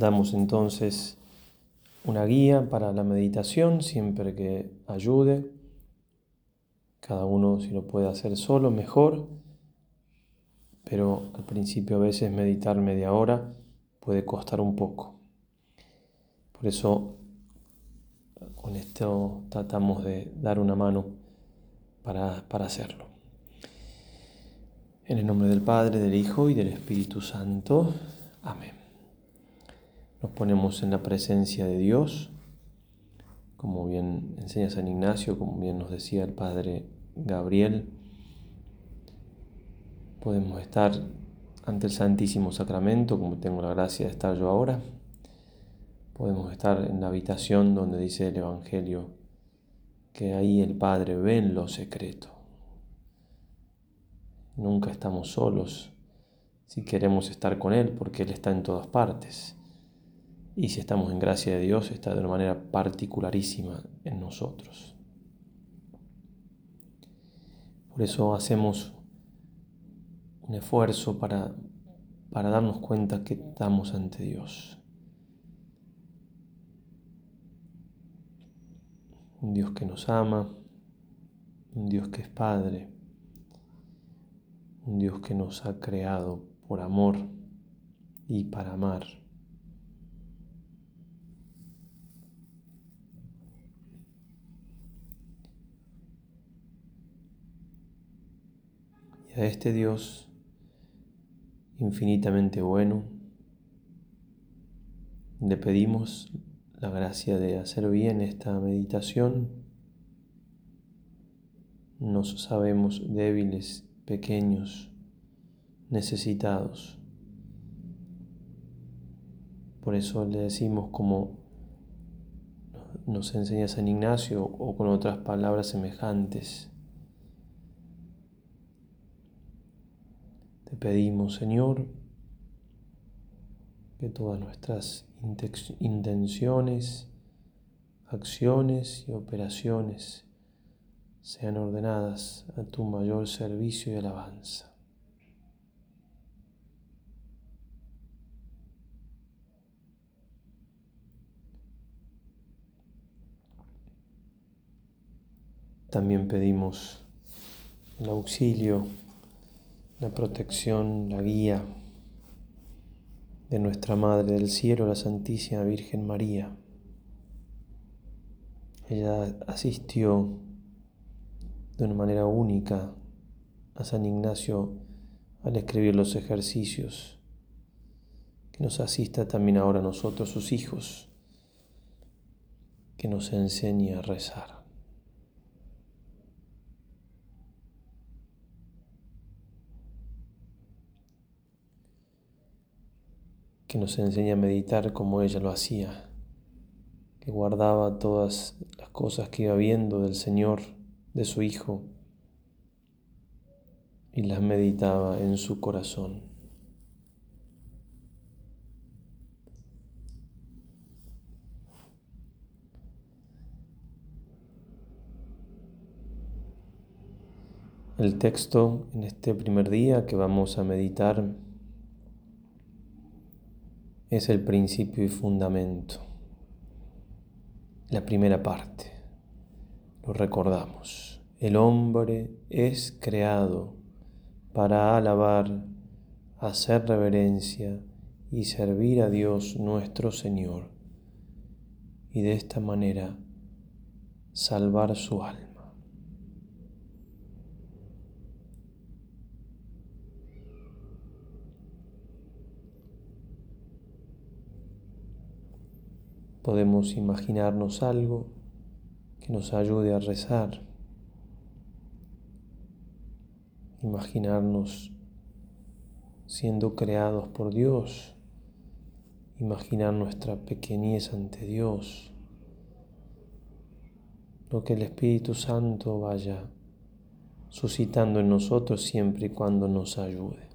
Damos entonces una guía para la meditación siempre que ayude. Cada uno si lo puede hacer solo, mejor. Pero al principio a veces meditar media hora puede costar un poco. Por eso con esto tratamos de dar una mano para, para hacerlo. En el nombre del Padre, del Hijo y del Espíritu Santo. Amén. Nos ponemos en la presencia de Dios, como bien enseña San Ignacio, como bien nos decía el Padre Gabriel. Podemos estar ante el Santísimo Sacramento, como tengo la gracia de estar yo ahora. Podemos estar en la habitación donde dice el Evangelio que ahí el Padre ve en lo secreto. Nunca estamos solos si queremos estar con Él, porque Él está en todas partes. Y si estamos en gracia de Dios, está de una manera particularísima en nosotros. Por eso hacemos un esfuerzo para, para darnos cuenta que estamos ante Dios. Un Dios que nos ama, un Dios que es Padre, un Dios que nos ha creado por amor y para amar. Y a este Dios infinitamente bueno, le pedimos la gracia de hacer bien esta meditación. Nos sabemos débiles, pequeños, necesitados. Por eso le decimos como nos enseña San Ignacio o con otras palabras semejantes. Te pedimos, Señor, que todas nuestras intenciones, acciones y operaciones sean ordenadas a tu mayor servicio y alabanza. También pedimos el auxilio la protección, la guía de nuestra Madre del Cielo, la Santísima Virgen María. Ella asistió de una manera única a San Ignacio al escribir los ejercicios, que nos asista también ahora a nosotros, sus hijos, que nos enseñe a rezar. Que nos enseña a meditar como ella lo hacía, que guardaba todas las cosas que iba viendo del Señor, de su Hijo, y las meditaba en su corazón. El texto en este primer día que vamos a meditar es el principio y fundamento. La primera parte, lo recordamos, el hombre es creado para alabar, hacer reverencia y servir a Dios nuestro Señor y de esta manera salvar su alma. Podemos imaginarnos algo que nos ayude a rezar. Imaginarnos siendo creados por Dios. Imaginar nuestra pequeñez ante Dios. Lo que el Espíritu Santo vaya suscitando en nosotros siempre y cuando nos ayude.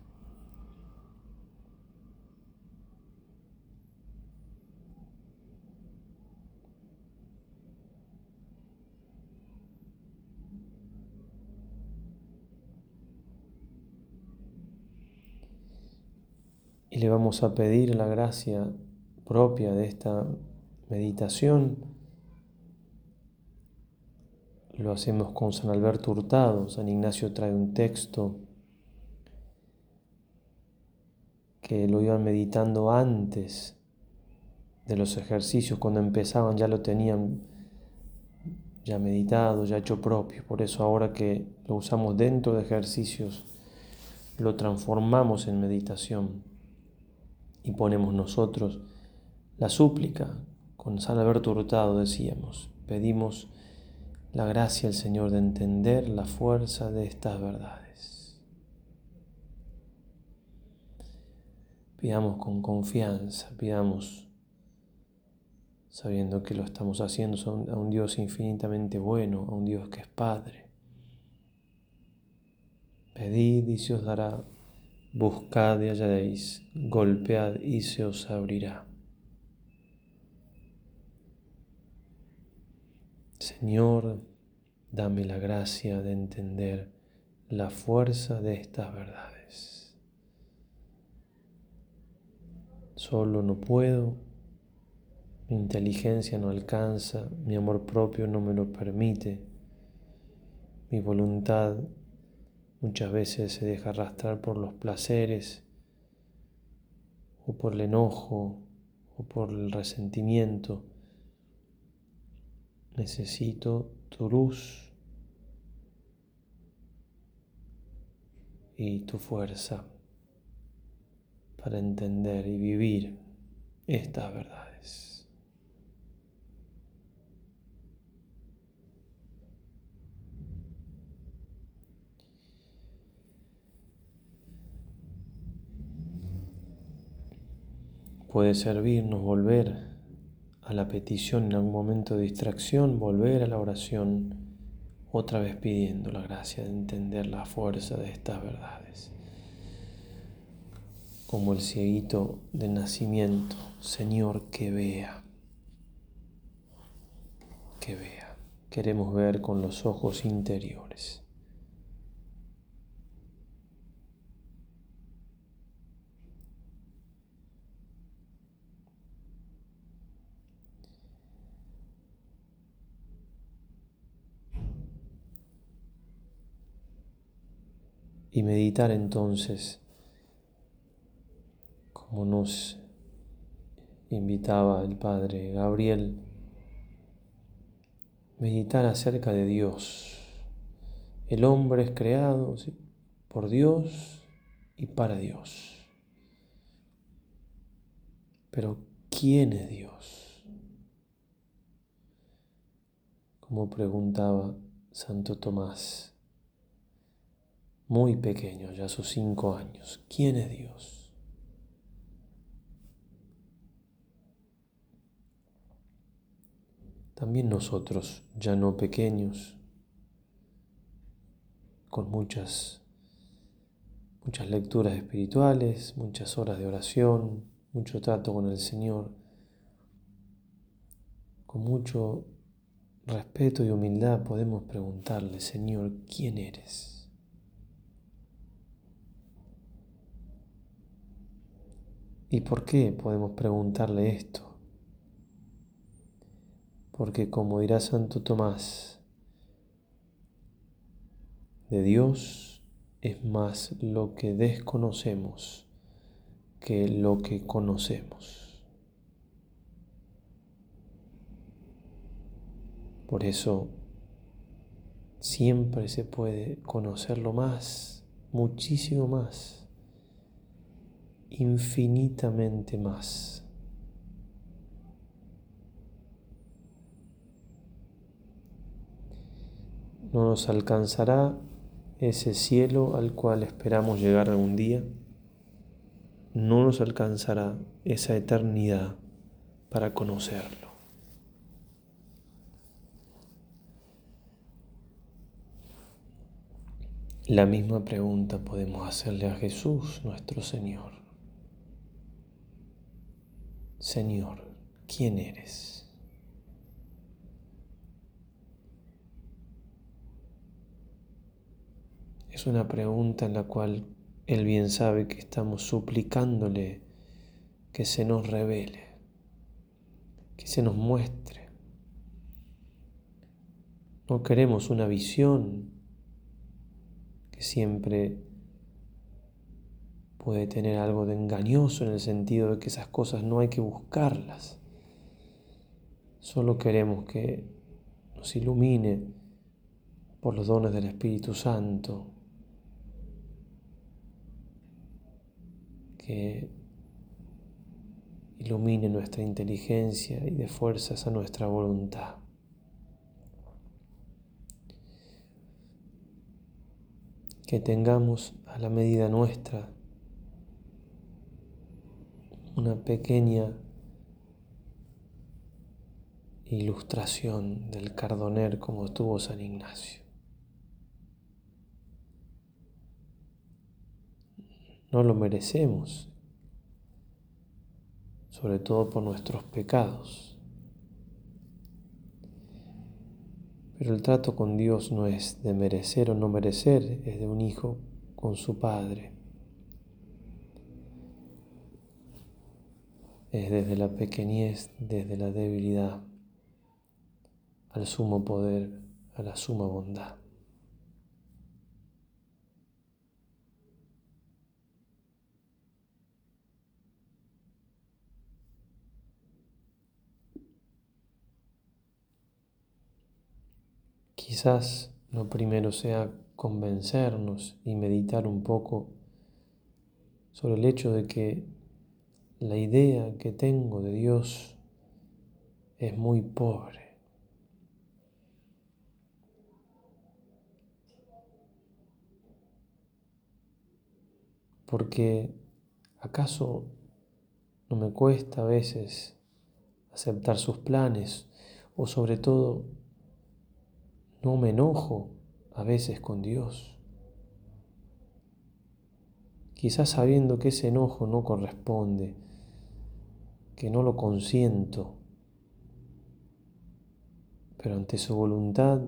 Y le vamos a pedir la gracia propia de esta meditación lo hacemos con San Alberto Hurtado. San Ignacio trae un texto que lo iban meditando antes de los ejercicios, cuando empezaban ya lo tenían ya meditado, ya hecho propio. Por eso ahora que lo usamos dentro de ejercicios, lo transformamos en meditación y ponemos nosotros la súplica. Con San Alberto Hurtado decíamos, pedimos la gracia al Señor de entender la fuerza de estas verdades. Pidamos con confianza, pidamos sabiendo que lo estamos haciendo a un Dios infinitamente bueno, a un Dios que es Padre. Pedid y se os dará, buscad y hallaréis, golpead y se os abrirá. Señor, dame la gracia de entender la fuerza de estas verdades. Solo no puedo mi inteligencia no alcanza, mi amor propio no me lo permite, mi voluntad muchas veces se deja arrastrar por los placeres o por el enojo o por el resentimiento. Necesito tu luz y tu fuerza para entender y vivir estas verdades. Puede servirnos volver a la petición en algún momento de distracción, volver a la oración, otra vez pidiendo la gracia de entender la fuerza de estas verdades. Como el cieguito de nacimiento, Señor, que vea, que vea. Queremos ver con los ojos interiores. Y meditar entonces, como nos invitaba el Padre Gabriel, meditar acerca de Dios. El hombre es creado por Dios y para Dios. Pero ¿quién es Dios? Como preguntaba Santo Tomás muy pequeño, ya sus cinco años. ¿Quién es Dios? También nosotros, ya no pequeños, con muchas, muchas lecturas espirituales, muchas horas de oración, mucho trato con el Señor, con mucho respeto y humildad podemos preguntarle, Señor, ¿quién eres? ¿Y por qué podemos preguntarle esto? Porque como dirá Santo Tomás, de Dios es más lo que desconocemos que lo que conocemos. Por eso siempre se puede conocerlo más, muchísimo más infinitamente más. No nos alcanzará ese cielo al cual esperamos llegar algún día. No nos alcanzará esa eternidad para conocerlo. La misma pregunta podemos hacerle a Jesús, nuestro Señor. Señor, ¿quién eres? Es una pregunta en la cual Él bien sabe que estamos suplicándole que se nos revele, que se nos muestre. No queremos una visión que siempre puede tener algo de engañoso en el sentido de que esas cosas no hay que buscarlas. Solo queremos que nos ilumine por los dones del Espíritu Santo, que ilumine nuestra inteligencia y dé fuerzas a nuestra voluntad. Que tengamos a la medida nuestra una pequeña ilustración del cardoner como tuvo San Ignacio. No lo merecemos, sobre todo por nuestros pecados. Pero el trato con Dios no es de merecer o no merecer, es de un hijo con su padre. Es desde la pequeñez, desde la debilidad, al sumo poder, a la suma bondad. Quizás lo primero sea convencernos y meditar un poco sobre el hecho de que la idea que tengo de Dios es muy pobre. Porque ¿acaso no me cuesta a veces aceptar sus planes o sobre todo no me enojo a veces con Dios. Quizás sabiendo que ese enojo no corresponde, que no lo consiento, pero ante su voluntad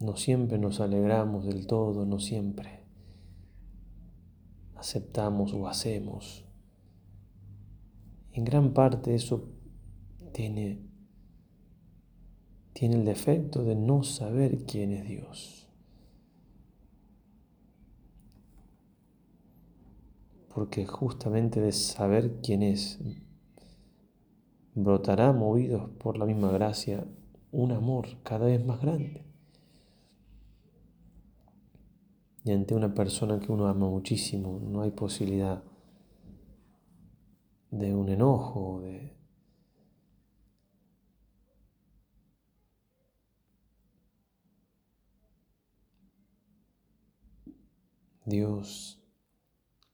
no siempre nos alegramos del todo, no siempre aceptamos o hacemos. En gran parte eso tiene tiene el defecto de no saber quién es Dios. Porque justamente de saber quién es, brotará movidos por la misma gracia un amor cada vez más grande. Y ante una persona que uno ama muchísimo, no hay posibilidad de un enojo, de, Dios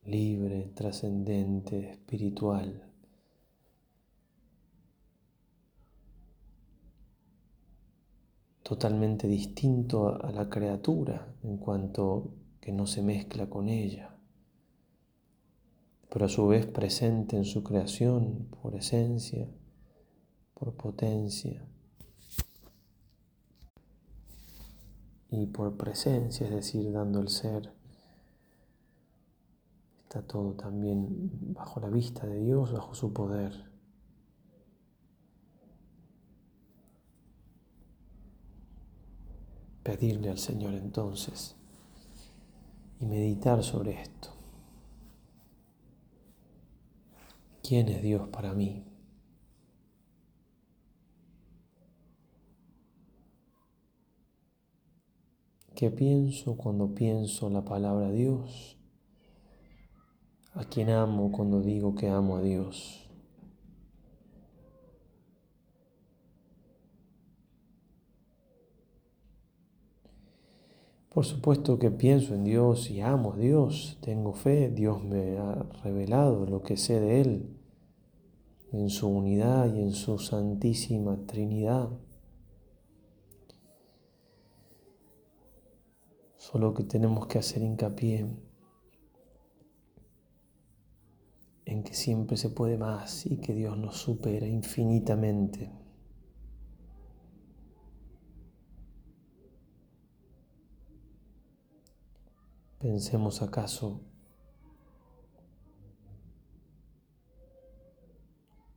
libre, trascendente, espiritual. totalmente distinto a la criatura en cuanto que no se mezcla con ella, pero a su vez presente en su creación por esencia, por potencia y por presencia, es decir, dando el ser Todo también bajo la vista de Dios, bajo su poder. Pedirle al Señor entonces y meditar sobre esto. ¿Quién es Dios para mí? ¿Qué pienso cuando pienso la palabra Dios? A quien amo cuando digo que amo a Dios. Por supuesto que pienso en Dios y amo a Dios, tengo fe, Dios me ha revelado lo que sé de Él, en su unidad y en su santísima Trinidad. Solo que tenemos que hacer hincapié en que siempre se puede más y que Dios nos supera infinitamente. Pensemos acaso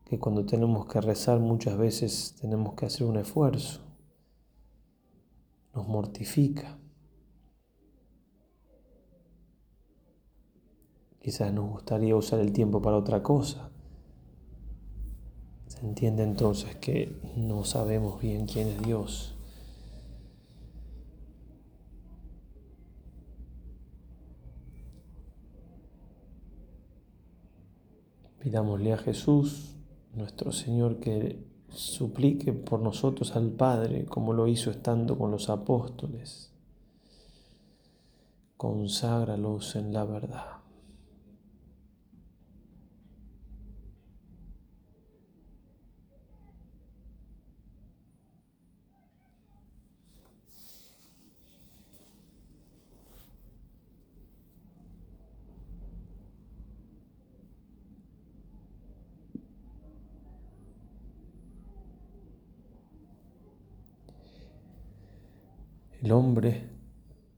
que cuando tenemos que rezar muchas veces tenemos que hacer un esfuerzo, nos mortifica. Quizás nos gustaría usar el tiempo para otra cosa. Se entiende entonces que no sabemos bien quién es Dios. Pidámosle a Jesús, nuestro Señor, que suplique por nosotros al Padre, como lo hizo estando con los apóstoles. Conságralos en la verdad. El hombre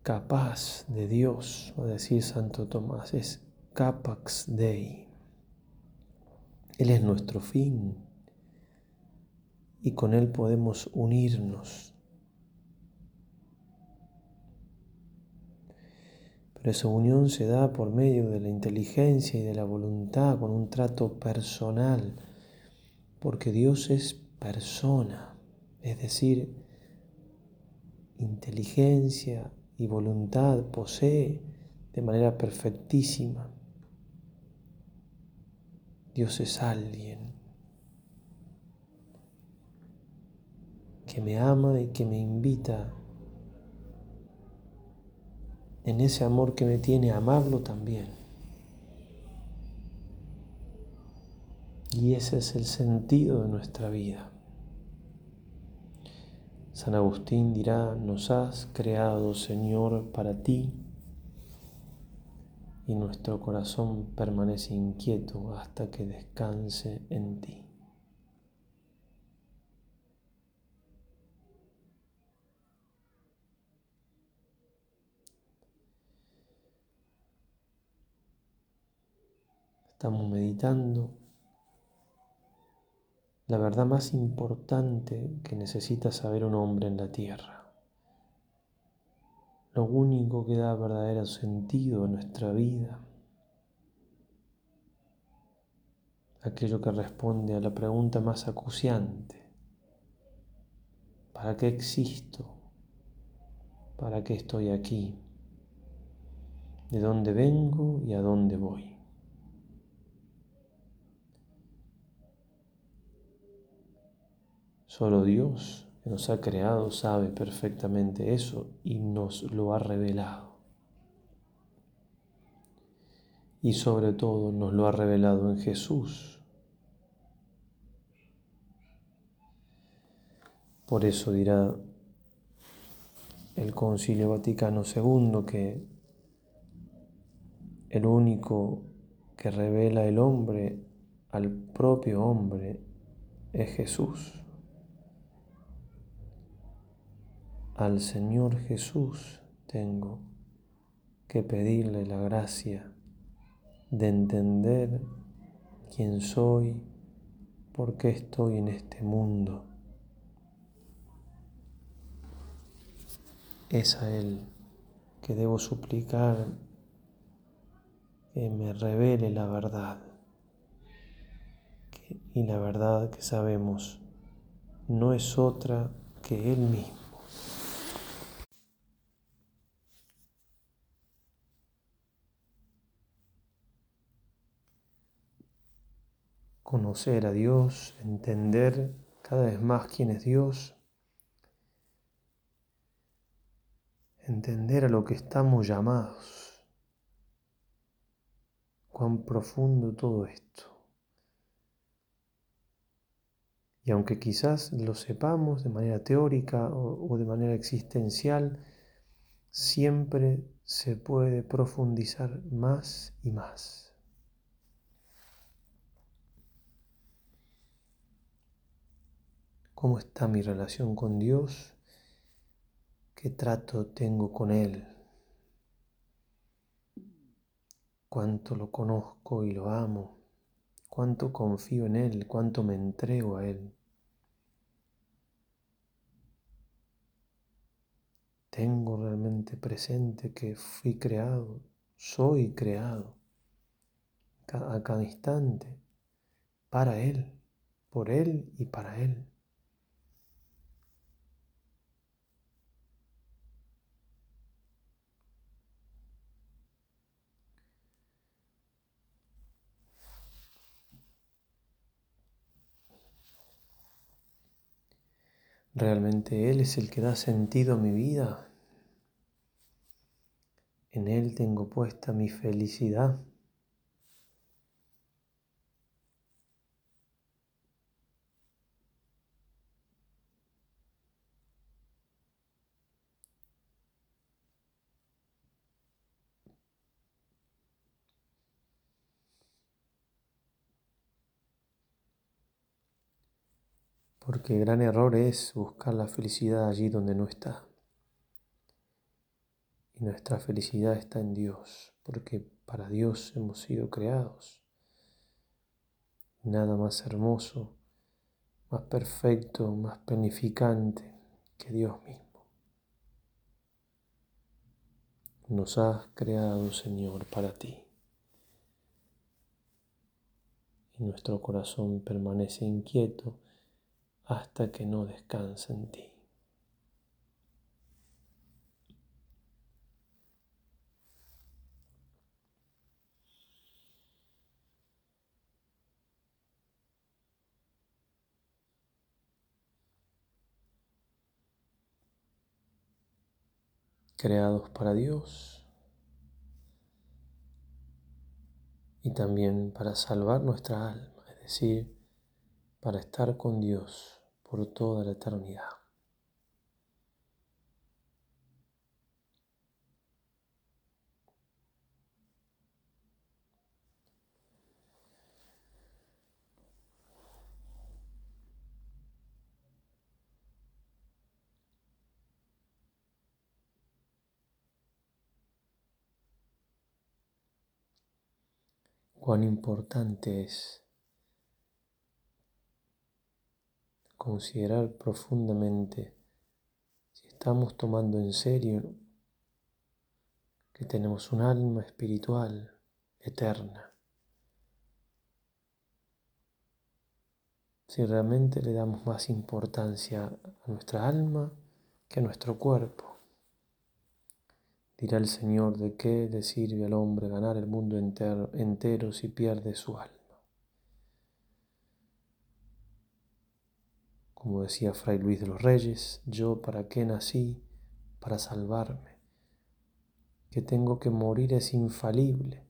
capaz de Dios, va a decir Santo Tomás, es capax Dei. Él es nuestro fin y con Él podemos unirnos. Pero esa unión se da por medio de la inteligencia y de la voluntad, con un trato personal, porque Dios es persona, es decir, inteligencia y voluntad posee de manera perfectísima. Dios es alguien que me ama y que me invita en ese amor que me tiene a amarlo también. Y ese es el sentido de nuestra vida. San Agustín dirá, nos has creado, Señor, para ti, y nuestro corazón permanece inquieto hasta que descanse en ti. Estamos meditando la verdad más importante que necesita saber un hombre en la tierra. Lo único que da verdadero sentido a nuestra vida. Aquello que responde a la pregunta más acuciante. ¿Para qué existo? ¿Para qué estoy aquí? ¿De dónde vengo y a dónde voy? Solo Dios que nos ha creado sabe perfectamente eso y nos lo ha revelado. Y sobre todo nos lo ha revelado en Jesús. Por eso dirá el Concilio Vaticano II que el único que revela el hombre al propio hombre es Jesús. Al Señor Jesús tengo que pedirle la gracia de entender quién soy, por qué estoy en este mundo. Es a Él que debo suplicar que me revele la verdad. y la verdad que sabemos no es otra que Él mismo. Conocer a Dios, entender cada vez más quién es Dios, entender a lo que estamos llamados, cuán profundo todo esto. Y aunque quizás lo sepamos de manera teórica o, de manera existencial, siempre se puede profundizar más y más. Cómo está mi relación con Dios, qué trato tengo con Él, cuánto lo conozco y lo amo, cuánto confío en Él, cuánto me entrego a Él. Tengo realmente presente que fui creado, soy creado a cada instante para Él, por Él y para Él. Realmente Él es el que da sentido a mi vida. En Él tengo puesta mi felicidad. Porque gran error es buscar la felicidad allí donde no está. Y nuestra felicidad está en Dios, porque para Dios hemos sido creados. Nada más hermoso, más perfecto, más planificante que Dios mismo. Nos has creado, Señor, para ti. Y nuestro corazón permanece inquieto hasta que no descansa en ti. creados para Dios y también para salvar nuestra alma, es decir, para estar con Dios por toda la eternidad. cuán importante es considerar profundamente si estamos tomando en serio que tenemos un alma espiritual eterna. Si realmente le damos más importancia a nuestra alma que a nuestro cuerpo. Dirá el Señor de qué le sirve al hombre ganar el mundo entero, entero si pierde su alma. Como decía Fray Luis de los Reyes, yo para qué nací, para salvarme. Que tengo que morir es infalible.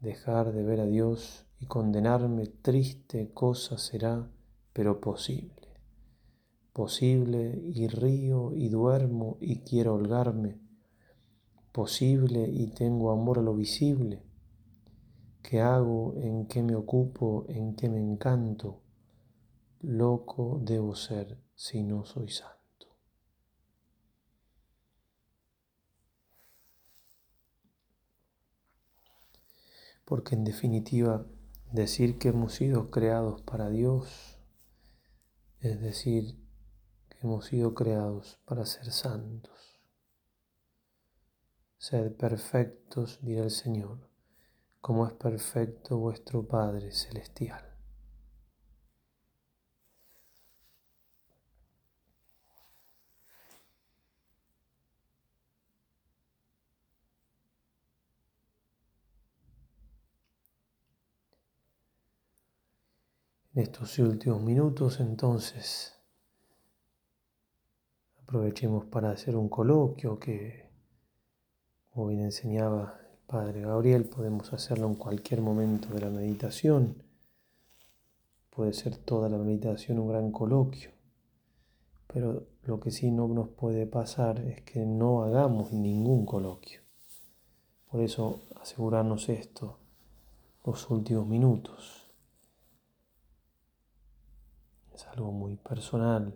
Dejar de ver a Dios y condenarme triste cosa será, pero posible. Posible y río y duermo y quiero holgarme. Posible y tengo amor a lo visible. ¿Qué hago? ¿En qué me ocupo? ¿En qué me encanto? Loco debo ser si no soy santo. Porque en definitiva, decir que hemos sido creados para Dios es decir que hemos sido creados para ser santos. Sed perfectos, dirá el Señor, como es perfecto vuestro Padre Celestial. En estos últimos minutos entonces aprovechemos para hacer un coloquio que, como bien enseñaba el Padre Gabriel, podemos hacerlo en cualquier momento de la meditación. Puede ser toda la meditación un gran coloquio, pero lo que sí no nos puede pasar es que no hagamos ningún coloquio. Por eso asegurarnos esto los últimos minutos es algo muy personal,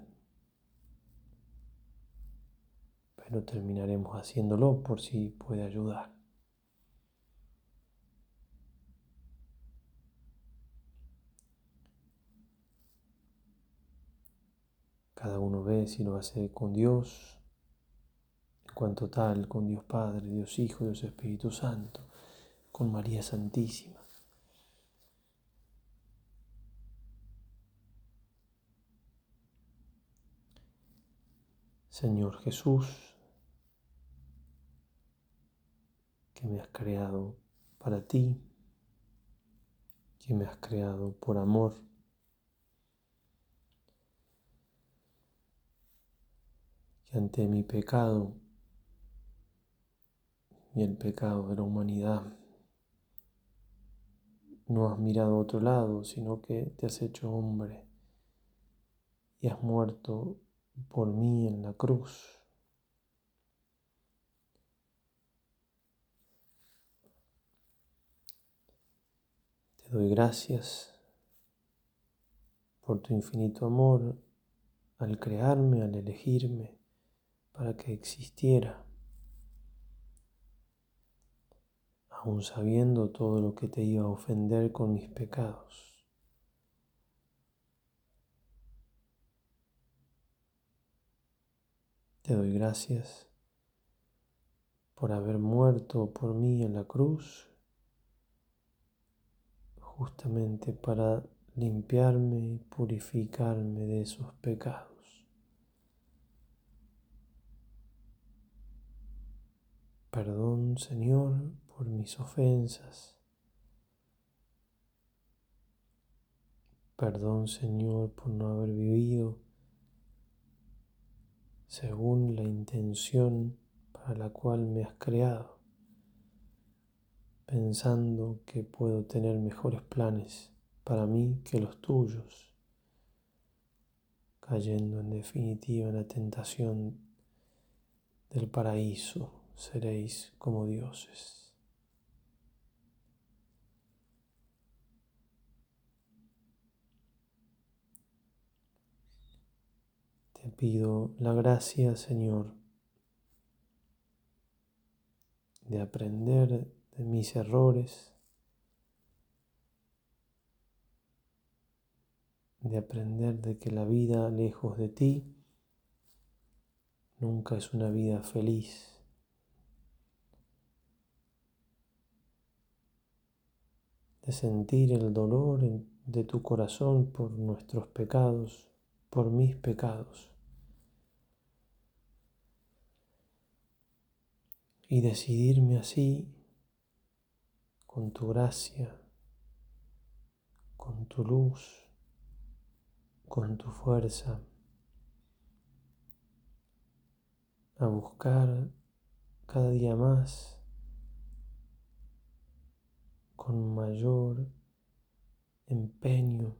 pero terminaremos haciéndolo por si puede ayudar. Cada uno ve si lo hace con Dios, en cuanto tal, con Dios Padre, Dios Hijo, Dios Espíritu Santo, con María Santísima. Señor Jesús, que me has creado para ti, que me has creado por amor. Que ante mi pecado y el pecado de la humanidad no has mirado a otro lado, sino que te has hecho hombre y has muerto por mí en la cruz. Te doy gracias por tu infinito amor al crearme, al elegirme para que existiera, aun sabiendo todo lo que te iba a ofender con mis pecados. Te doy gracias por haber muerto por mí en la cruz justamente para limpiarme y purificarme de esos pecados. Perdón, Señor, por mis ofensas. Perdón, Señor, por no haber vivido según la intención para la cual me has creado pensando que puedo tener mejores planes para mí que los tuyos, cayendo en definitiva en la tentación del paraíso, seréis como dioses. Te pido la gracia, Señor, de aprender de mis errores, de aprender de que la vida lejos de ti nunca es una vida feliz. De sentir el dolor de tu corazón por nuestros pecados, por mis pecados. Y decidirme así con tu gracia, con tu luz, con tu fuerza, a buscar cada día más con mayor empeño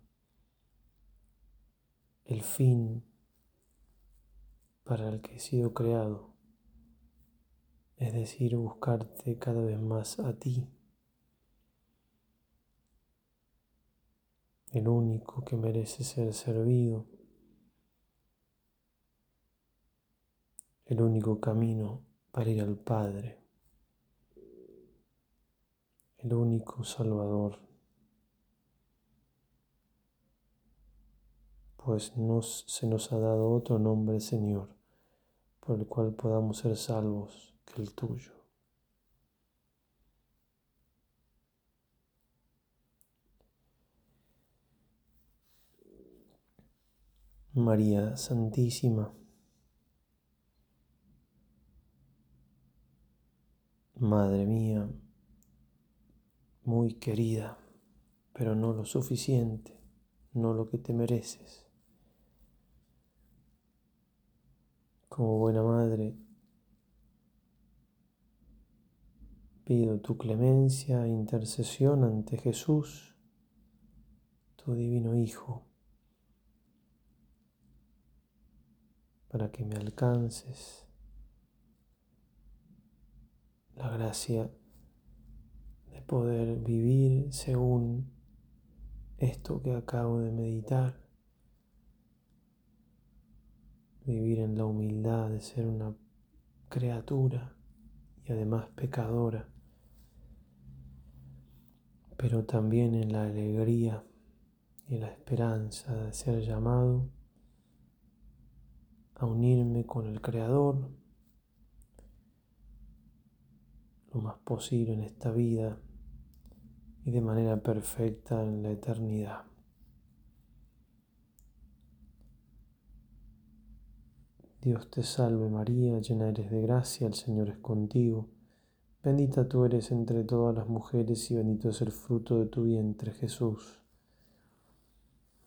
el fin para el que he sido creado, es decir, buscarte cada vez más a ti. el único que merece ser servido, el único camino para ir al Padre, el único Salvador, pues se nos ha dado otro nombre, Señor, por el cual podamos ser salvos que el tuyo. María Santísima, Madre mía, muy querida, pero no lo suficiente, no lo que te mereces. Como buena madre, pido tu clemencia e intercesión ante Jesús, tu divino Hijo para que me alcances la gracia de poder vivir según esto que acabo de meditar, vivir en la humildad de ser una criatura y además pecadora, pero también en la alegría y la esperanza de ser llamado a unirme con el Creador lo más posible en esta vida y de manera perfecta en la eternidad. Dios te salve María, llena eres de gracia, el Señor es contigo. Bendita tú eres entre todas las mujeres y bendito es el fruto de tu vientre Jesús.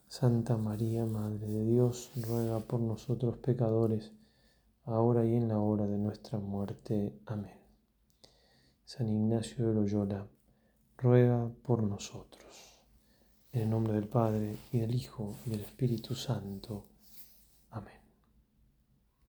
Santa María, Madre de Dios, ruega por nosotros pecadores, ahora y en la hora de nuestra muerte. Amén. San Ignacio de Loyola, ruega por nosotros. En el nombre del Padre, y del Hijo, y del Espíritu Santo.